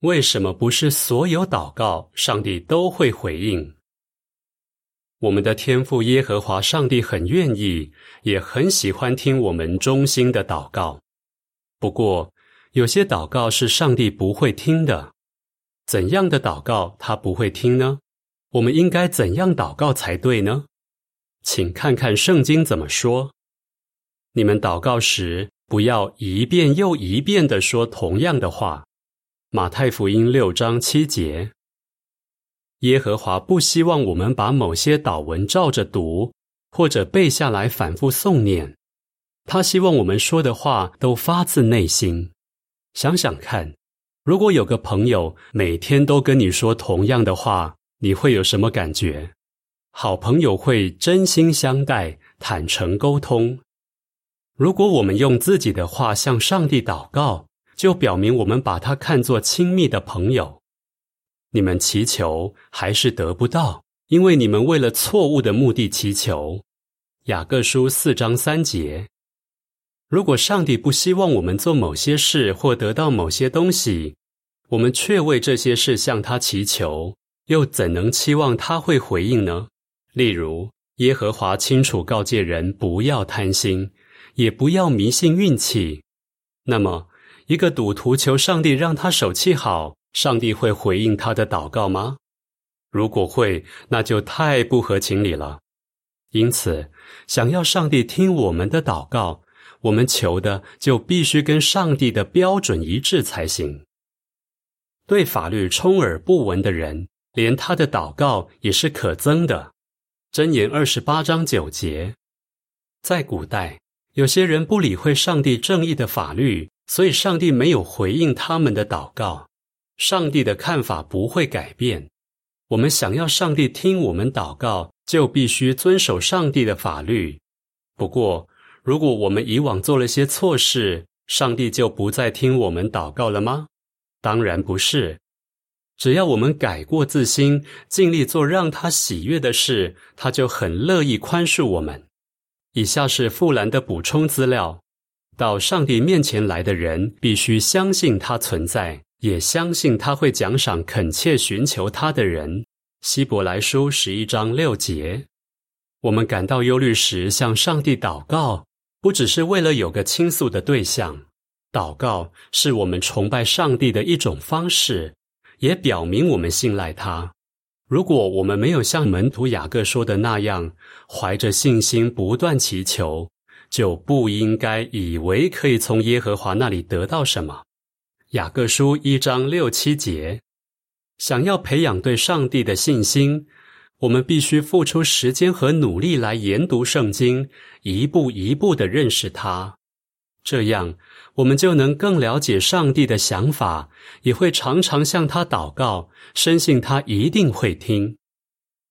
为什么不是所有祷告上帝都会回应？我们的天父耶和华上帝很愿意，也很喜欢听我们衷心的祷告。不过，有些祷告是上帝不会听的。怎样的祷告他不会听呢？我们应该怎样祷告才对呢？请看看圣经怎么说。你们祷告时，不要一遍又一遍的说同样的话。马太福音六章七节。耶和华不希望我们把某些祷文照着读，或者背下来反复诵念。他希望我们说的话都发自内心。想想看，如果有个朋友每天都跟你说同样的话，你会有什么感觉？好朋友会真心相待、坦诚沟通。如果我们用自己的话向上帝祷告，就表明我们把他看作亲密的朋友。你们祈求还是得不到，因为你们为了错误的目的祈求。雅各书四章三节。如果上帝不希望我们做某些事或得到某些东西，我们却为这些事向他祈求，又怎能期望他会回应呢？例如，耶和华清楚告诫人不要贪心，也不要迷信运气。那么，一个赌徒求上帝让他手气好。上帝会回应他的祷告吗？如果会，那就太不合情理了。因此，想要上帝听我们的祷告，我们求的就必须跟上帝的标准一致才行。对法律充耳不闻的人，连他的祷告也是可憎的。箴言二十八章九节，在古代，有些人不理会上帝正义的法律，所以上帝没有回应他们的祷告。上帝的看法不会改变。我们想要上帝听我们祷告，就必须遵守上帝的法律。不过，如果我们以往做了些错事，上帝就不再听我们祷告了吗？当然不是。只要我们改过自新，尽力做让他喜悦的事，他就很乐意宽恕我们。以下是富兰的补充资料：到上帝面前来的人，必须相信他存在。也相信他会奖赏恳切寻求他的人。希伯来书十一章六节。我们感到忧虑时，向上帝祷告，不只是为了有个倾诉的对象。祷告是我们崇拜上帝的一种方式，也表明我们信赖他。如果我们没有像门徒雅各说的那样，怀着信心不断祈求，就不应该以为可以从耶和华那里得到什么。雅各书一章六七节，想要培养对上帝的信心，我们必须付出时间和努力来研读圣经，一步一步的认识它。这样，我们就能更了解上帝的想法，也会常常向他祷告，深信他一定会听。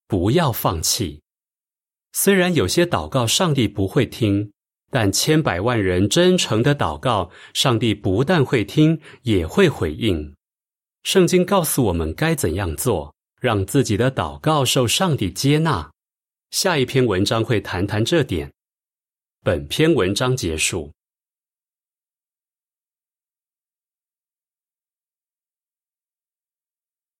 不要放弃，虽然有些祷告上帝不会听。但千百万人真诚的祷告，上帝不但会听，也会回应。圣经告诉我们该怎样做，让自己的祷告受上帝接纳。下一篇文章会谈谈这点。本篇文章结束。